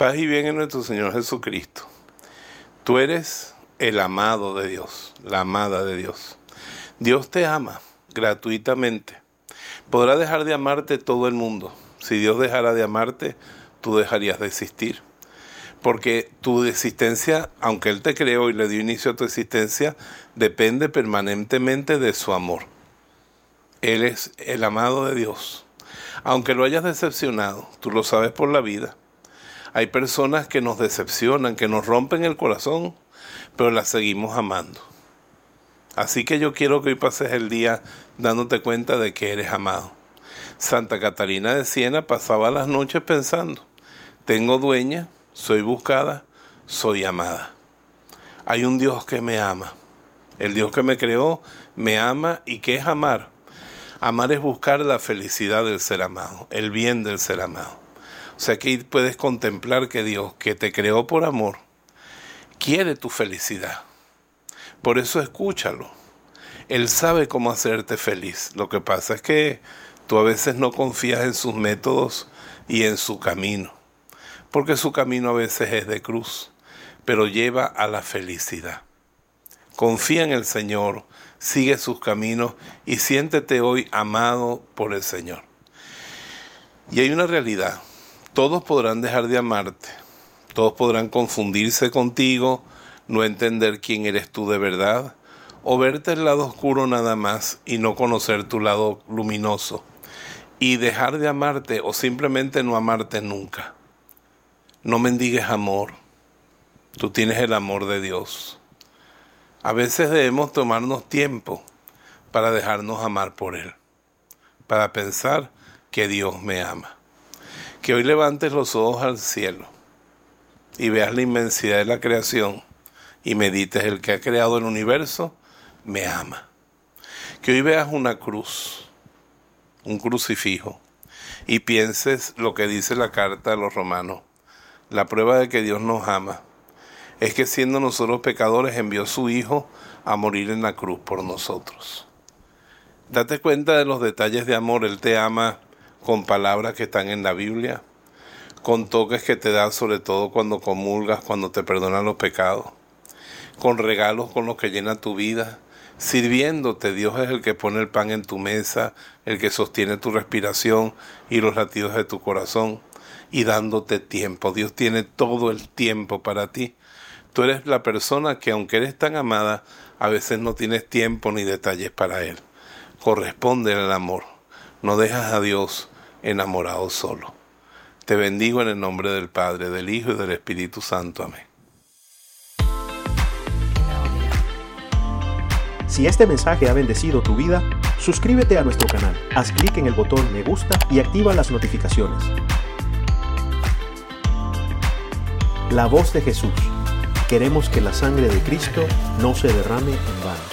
Paz y bien en nuestro Señor Jesucristo. Tú eres el amado de Dios, la amada de Dios. Dios te ama gratuitamente. Podrá dejar de amarte todo el mundo. Si Dios dejara de amarte, tú dejarías de existir. Porque tu existencia, aunque Él te creó y le dio inicio a tu existencia, depende permanentemente de su amor. Él es el amado de Dios. Aunque lo hayas decepcionado, tú lo sabes por la vida. Hay personas que nos decepcionan, que nos rompen el corazón, pero las seguimos amando. Así que yo quiero que hoy pases el día dándote cuenta de que eres amado. Santa Catalina de Siena pasaba las noches pensando, tengo dueña, soy buscada, soy amada. Hay un Dios que me ama. El Dios que me creó me ama y que es amar. Amar es buscar la felicidad del ser amado, el bien del ser amado. O sea que puedes contemplar que Dios, que te creó por amor, quiere tu felicidad. Por eso escúchalo. Él sabe cómo hacerte feliz. Lo que pasa es que tú a veces no confías en sus métodos y en su camino. Porque su camino a veces es de cruz, pero lleva a la felicidad. Confía en el Señor, sigue sus caminos y siéntete hoy amado por el Señor. Y hay una realidad, todos podrán dejar de amarte, todos podrán confundirse contigo, no entender quién eres tú de verdad, o verte el lado oscuro nada más y no conocer tu lado luminoso, y dejar de amarte o simplemente no amarte nunca. No mendigues amor, tú tienes el amor de Dios. A veces debemos tomarnos tiempo para dejarnos amar por Él, para pensar que Dios me ama. Que hoy levantes los ojos al cielo y veas la inmensidad de la creación y medites el que ha creado el universo, me ama. Que hoy veas una cruz, un crucifijo, y pienses lo que dice la carta a los romanos. La prueba de que Dios nos ama es que siendo nosotros pecadores envió a su Hijo a morir en la cruz por nosotros. Date cuenta de los detalles de amor. Él te ama con palabras que están en la Biblia, con toques que te da sobre todo cuando comulgas, cuando te perdonan los pecados, con regalos con los que llena tu vida, sirviéndote. Dios es el que pone el pan en tu mesa, el que sostiene tu respiración y los latidos de tu corazón, y dándote tiempo. Dios tiene todo el tiempo para ti. Tú eres la persona que aunque eres tan amada, a veces no tienes tiempo ni detalles para Él. Corresponde al amor. No dejas a Dios enamorado solo. Te bendigo en el nombre del Padre, del Hijo y del Espíritu Santo. Amén. Si este mensaje ha bendecido tu vida, suscríbete a nuestro canal, haz clic en el botón me gusta y activa las notificaciones. La voz de Jesús. Queremos que la sangre de Cristo no se derrame en vano.